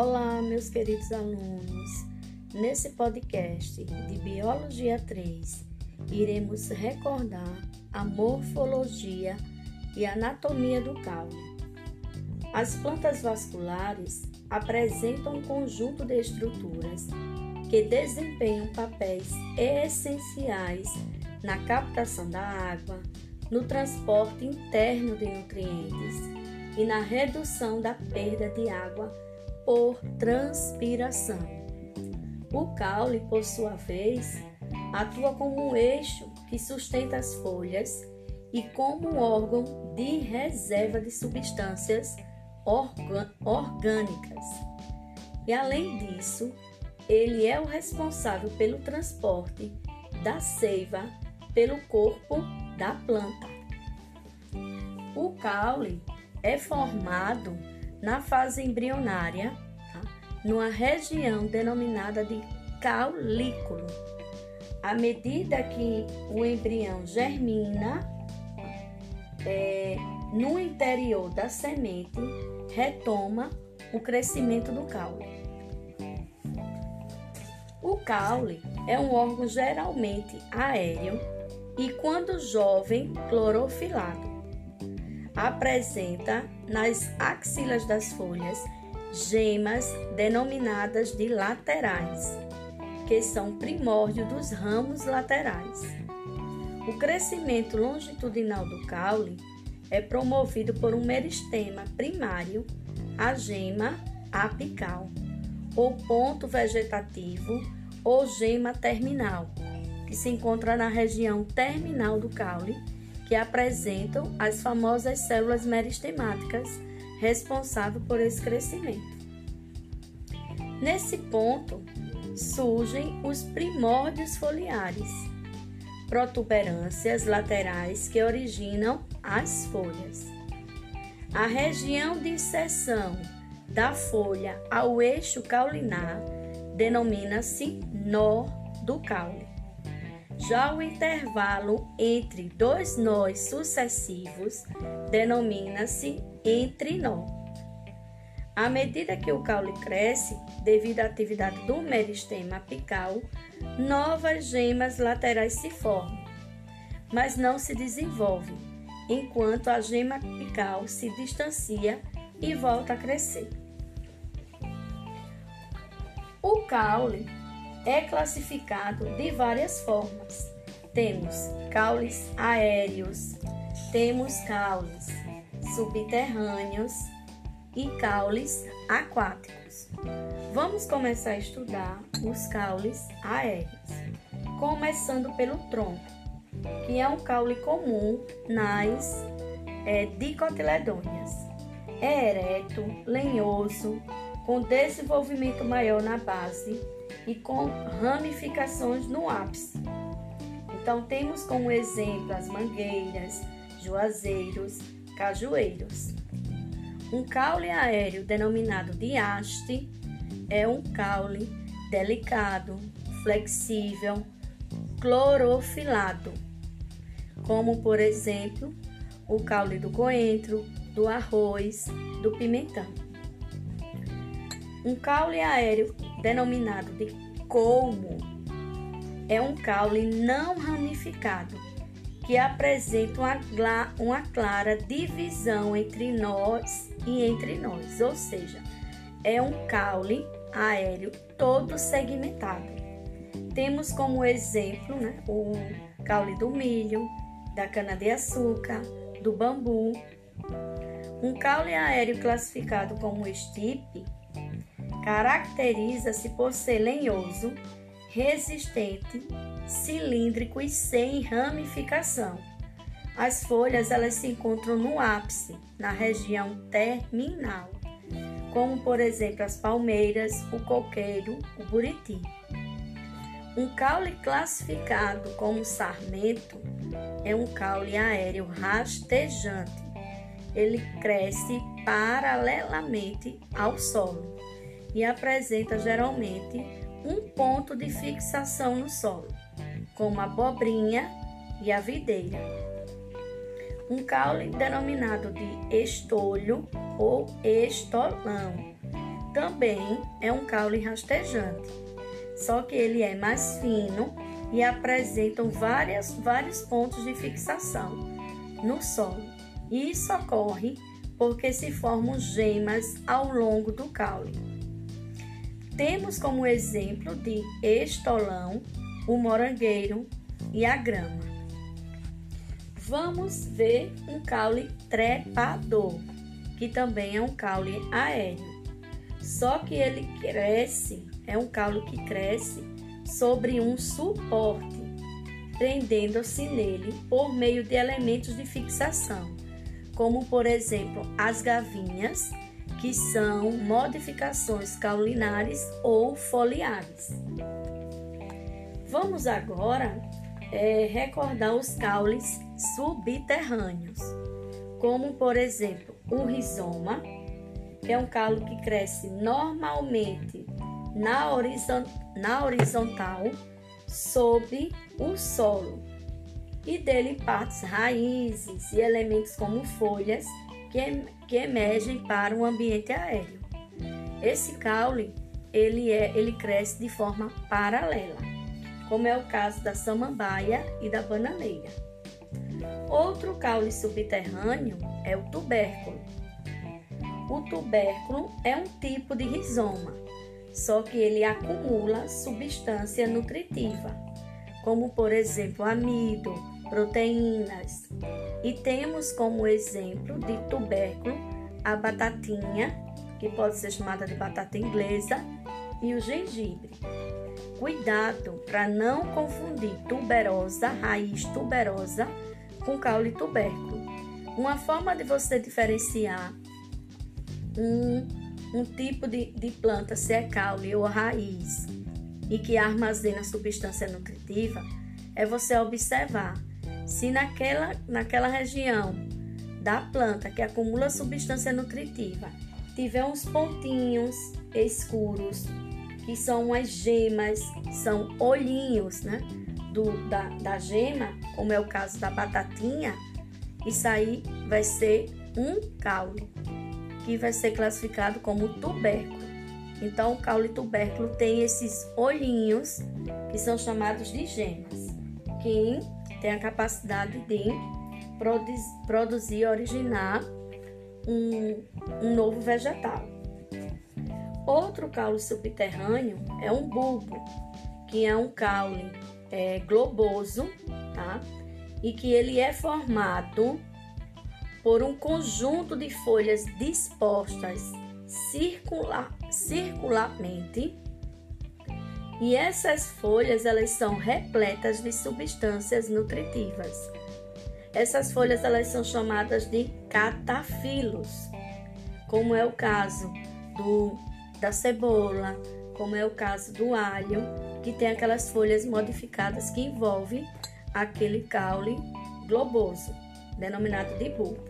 Olá, meus queridos alunos. Nesse podcast de Biologia 3, iremos recordar a morfologia e anatomia do caule. As plantas vasculares apresentam um conjunto de estruturas que desempenham papéis essenciais na captação da água, no transporte interno de nutrientes e na redução da perda de água por transpiração. O caule, por sua vez, atua como um eixo que sustenta as folhas e como um órgão de reserva de substâncias orgânicas. E além disso, ele é o responsável pelo transporte da seiva pelo corpo da planta. O caule é formado na fase embrionária, tá? numa região denominada de caulículo. À medida que o embrião germina, é, no interior da semente, retoma o crescimento do caule. O caule é um órgão geralmente aéreo e, quando jovem, clorofilado apresenta nas axilas das folhas gemas denominadas de laterais, que são primórdio dos ramos laterais. O crescimento longitudinal do caule é promovido por um meristema primário, a gema apical, ou ponto vegetativo ou gema terminal, que se encontra na região terminal do caule que apresentam as famosas células meristemáticas responsáveis por esse crescimento. Nesse ponto surgem os primórdios foliares, protuberâncias laterais que originam as folhas. A região de inserção da folha ao eixo caulinar denomina-se nó do caule. Já o intervalo entre dois nós sucessivos denomina-se entrinó. À medida que o caule cresce, devido à atividade do meristema apical, novas gemas laterais se formam, mas não se desenvolvem, enquanto a gema apical se distancia e volta a crescer. O caule é classificado de várias formas. Temos caules aéreos, temos caules subterrâneos e caules aquáticos. Vamos começar a estudar os caules aéreos, começando pelo tronco, que é um caule comum nas é, dicotiledôneas. É ereto, lenhoso, com desenvolvimento maior na base e com ramificações no ápice. Então, temos como exemplo as mangueiras, juazeiros, cajueiros. Um caule aéreo denominado de haste é um caule delicado, flexível, clorofilado, como por exemplo o caule do coentro, do arroz, do pimentão. Um caule aéreo denominado de colmo, é um caule não ramificado que apresenta uma, uma clara divisão entre nós e entre nós, ou seja, é um caule aéreo todo segmentado. Temos como exemplo né, o caule do milho, da cana-de-açúcar, do bambu. Um caule aéreo classificado como estipe Caracteriza-se por ser lenhoso, resistente, cilíndrico e sem ramificação. As folhas elas se encontram no ápice, na região terminal, como por exemplo as palmeiras, o coqueiro, o buriti. Um caule classificado como sarmento é um caule aéreo rastejante. Ele cresce paralelamente ao solo e apresenta geralmente um ponto de fixação no solo, como a abobrinha e a videira. Um caule denominado de estolho ou estolão também é um caule rastejante, só que ele é mais fino e apresentam várias, vários pontos de fixação no solo. E isso ocorre porque se formam gemas ao longo do caule. Temos como exemplo de estolão, o morangueiro e a grama. Vamos ver um caule trepador, que também é um caule aéreo. Só que ele cresce, é um caule que cresce sobre um suporte, prendendo-se nele por meio de elementos de fixação, como por exemplo as gavinhas, que são modificações caulinares ou foliares. Vamos agora é, recordar os caules subterrâneos, como por exemplo o rizoma, que é um caule que cresce normalmente na, horizon, na horizontal sobre o solo e dele partes raízes e elementos como folhas que, que emergem para o ambiente aéreo. Esse caule ele, é, ele cresce de forma paralela, como é o caso da samambaia e da bananeira. Outro caule subterrâneo é o tubérculo. O tubérculo é um tipo de rizoma só que ele acumula substância nutritiva, como por exemplo amido, proteínas. E temos como exemplo de tubérculo a batatinha, que pode ser chamada de batata inglesa, e o gengibre. Cuidado para não confundir tuberosa, raiz tuberosa, com caule tubérculo. Uma forma de você diferenciar um um tipo de, de planta, se é caule ou raiz, e que armazena substância nutritiva, é você observar se naquela, naquela região da planta que acumula substância nutritiva tiver uns pontinhos escuros, que são umas gemas, são olhinhos, né? Do, da, da gema, como é o caso da batatinha, isso aí vai ser um caule que vai ser classificado como tubérculo. Então, o caule tubérculo tem esses olhinhos que são chamados de gemas, que tem a capacidade de produzir, originar um, um novo vegetal. Outro caule subterrâneo é um bulbo, que é um caule é, globoso, tá? E que ele é formado por um conjunto de folhas dispostas circular, circularmente e essas folhas elas são repletas de substâncias nutritivas. Essas folhas elas são chamadas de catafilos, como é o caso do, da cebola, como é o caso do alho, que tem aquelas folhas modificadas que envolvem aquele caule globoso, denominado de bulbo.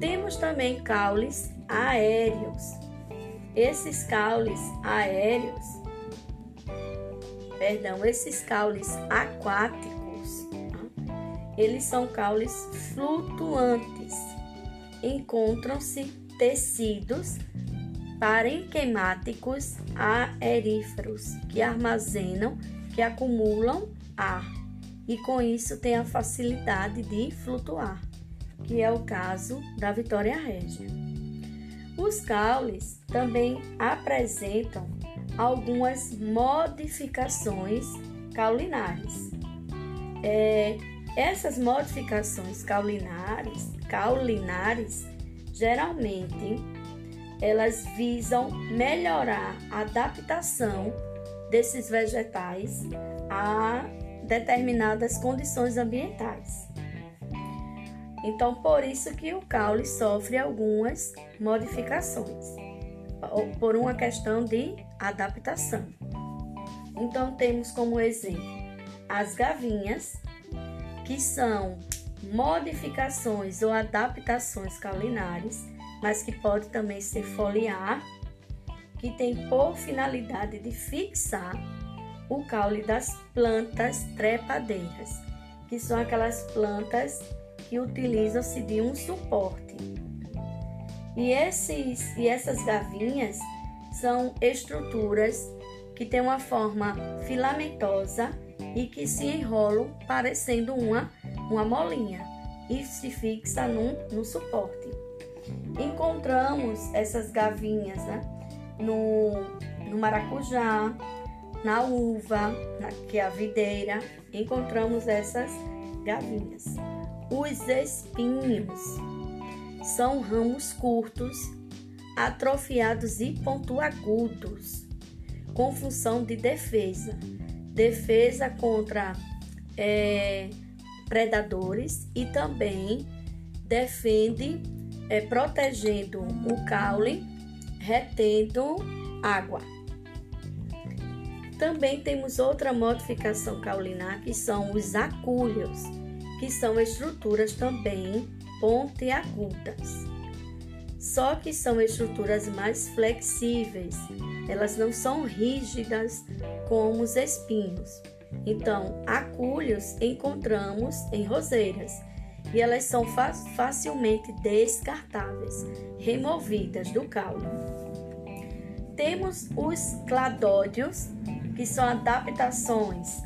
Temos também caules aéreos. Esses caules aéreos, perdão, esses caules aquáticos, eles são caules flutuantes. Encontram-se tecidos parenquemáticos aeríferos que armazenam, que acumulam ar e com isso têm a facilidade de flutuar que é o caso da Vitória Régia. Os caules também apresentam algumas modificações caulinares. É, essas modificações caulinares, caulinares geralmente elas visam melhorar a adaptação desses vegetais a determinadas condições ambientais. Então, por isso que o caule sofre algumas modificações, por uma questão de adaptação. Então, temos como exemplo as gavinhas, que são modificações ou adaptações caulinares, mas que pode também ser foliar, que tem por finalidade de fixar o caule das plantas trepadeiras, que são aquelas plantas que utilizam-se de um suporte. E, esses, e essas gavinhas são estruturas que têm uma forma filamentosa e que se enrolam parecendo uma, uma molinha e se fixa num, no suporte. Encontramos essas gavinhas né, no, no maracujá, na uva, na, que é a videira, encontramos essas gavinhas. Os espinhos são ramos curtos, atrofiados e pontuagudos, com função de defesa. Defesa contra é, predadores e também defende, é, protegendo o caule, retendo água. Também temos outra modificação caulinar que são os acúlios, que são estruturas também pontiagudas. Só que são estruturas mais flexíveis, elas não são rígidas como os espinhos. Então, acúlios encontramos em roseiras e elas são facilmente descartáveis, removidas do caule. Temos os cladódios, que são adaptações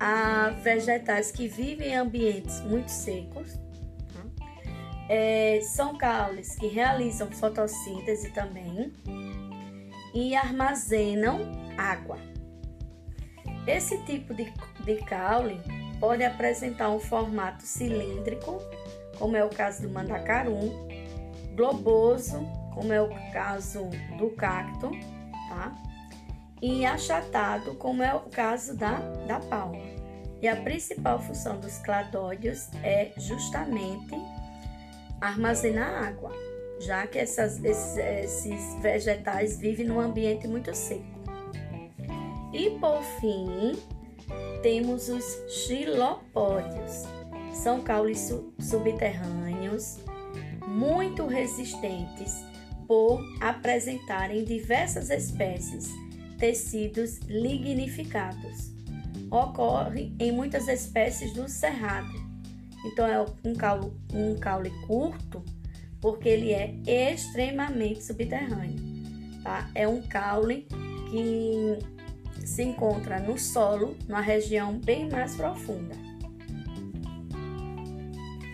a vegetais que vivem em ambientes muito secos. É, são caules que realizam fotossíntese também e armazenam água. Esse tipo de, de caule pode apresentar um formato cilíndrico, como é o caso do mandacarum, globoso, como é o caso do cacto, tá? e achatado, como é o caso da, da palma. E a principal função dos cladódios é justamente armazenar água, já que essas, esses, esses vegetais vivem num ambiente muito seco. E por fim, temos os xilopódios. São caules subterrâneos muito resistentes por apresentarem diversas espécies tecidos lignificados. Ocorre em muitas espécies do cerrado. Então é um caule, um caule curto porque ele é extremamente subterrâneo. Tá? É um caule que se encontra no solo, numa região bem mais profunda.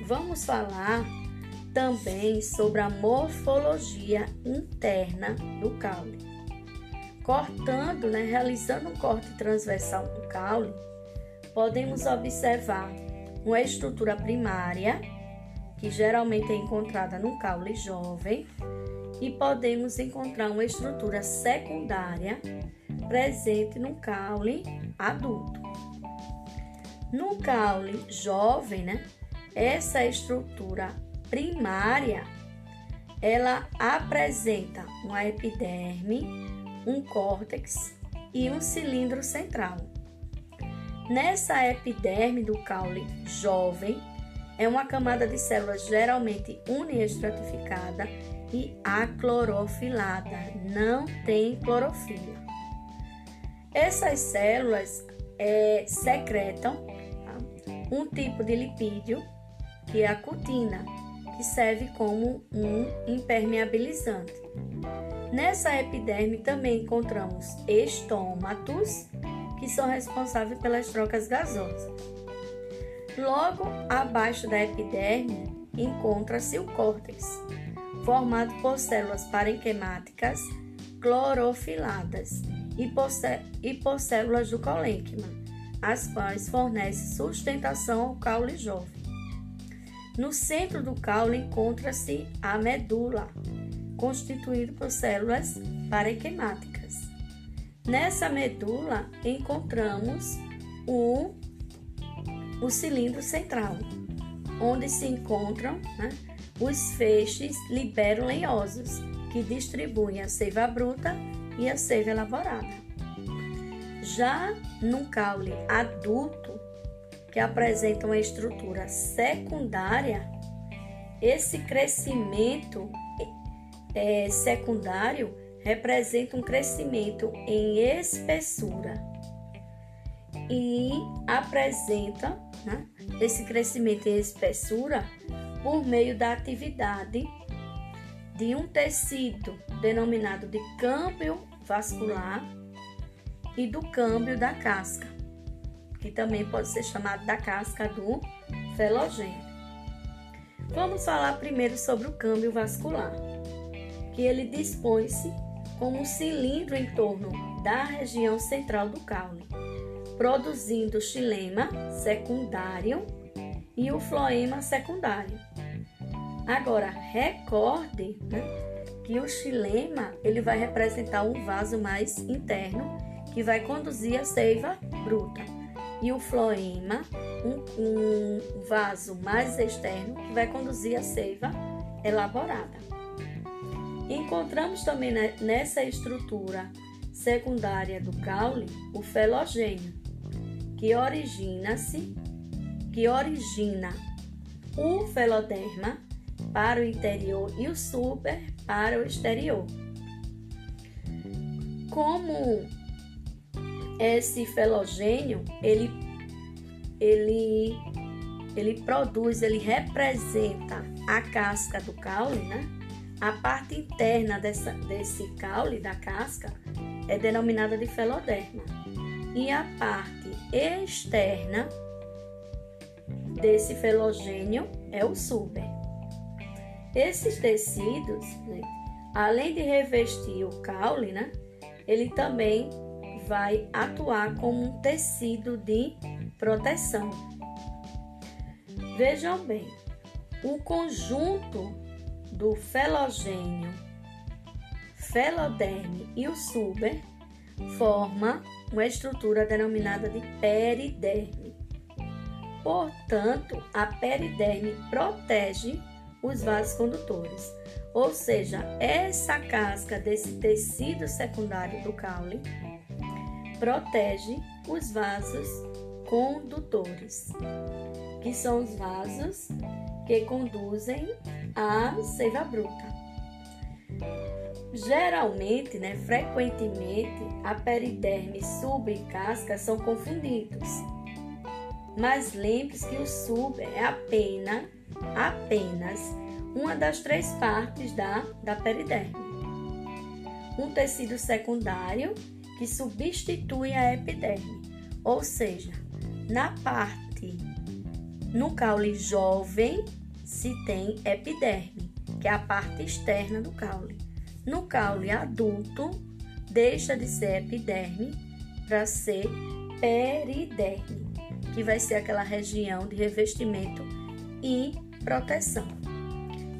Vamos falar também sobre a morfologia interna do caule cortando, né, realizando um corte transversal do caule, podemos observar uma estrutura primária, que geralmente é encontrada no caule jovem, e podemos encontrar uma estrutura secundária presente no caule adulto. No caule jovem, né, essa estrutura primária ela apresenta uma epiderme um córtex e um cilindro central. Nessa epiderme do caule jovem, é uma camada de células geralmente uniestratificada e aclorofilada, não tem clorofila. Essas células é, secretam tá? um tipo de lipídio, que é a cutina, que serve como um impermeabilizante. Nessa epiderme também encontramos estômatos, que são responsáveis pelas trocas gasosas. Logo abaixo da epiderme encontra-se o córtex, formado por células parenquimáticas clorofiladas e por, e por células do colênquima, as quais fornecem sustentação ao caule jovem. No centro do caule encontra-se a medula, constituído por células parenquimáticas. Nessa medula encontramos o, o cilindro central, onde se encontram né, os feixes liberolenhosos, que distribuem a seiva bruta e a seiva elaborada. Já no caule adulto, que apresenta uma estrutura secundária, esse crescimento é, secundário representa um crescimento em espessura e apresenta né, esse crescimento em espessura por meio da atividade de um tecido denominado de câmbio vascular e do câmbio da casca, que também pode ser chamado da casca do felogênio. Vamos falar primeiro sobre o câmbio vascular, que ele dispõe-se como um cilindro em torno da região central do caule, produzindo o xilema secundário e o floema secundário. Agora, recorde né, que o xilema ele vai representar um vaso mais interno que vai conduzir a seiva bruta e o floema um, um vaso mais externo que vai conduzir a seiva elaborada. Encontramos também nessa estrutura secundária do caule o felogênio, que origina-se, que origina o feloderma para o interior e o super para o exterior. Como esse felogênio, ele, ele, ele produz, ele representa a casca do caule, né? A parte interna dessa, desse caule, da casca, é denominada de feloderma. E a parte externa desse felogênio é o super. Esses tecidos, né, além de revestir o caule, né, ele também vai atuar como um tecido de proteção. Vejam bem, o conjunto do felogênio, feloderme e o suber forma uma estrutura denominada de periderme. Portanto, a periderme protege os vasos condutores, ou seja, essa casca desse tecido secundário do caule protege os vasos condutores, que são os vasos que conduzem a seiva bruta. Geralmente, né, frequentemente, a periderme sub e casca são confundidos. Mas lembre-se que o sub é apenas, apenas uma das três partes da, da periderme. Um tecido secundário que substitui a epiderme, ou seja, na parte no caule jovem se tem epiderme, que é a parte externa do caule. No caule adulto deixa de ser epiderme para ser periderme, que vai ser aquela região de revestimento e proteção.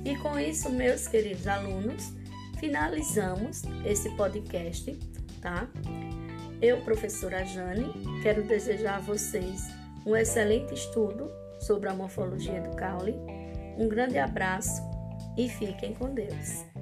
E com isso, meus queridos alunos, finalizamos esse podcast tá? Eu, professora Jane, quero desejar a vocês um excelente estudo sobre a morfologia do caule. Um grande abraço e fiquem com Deus.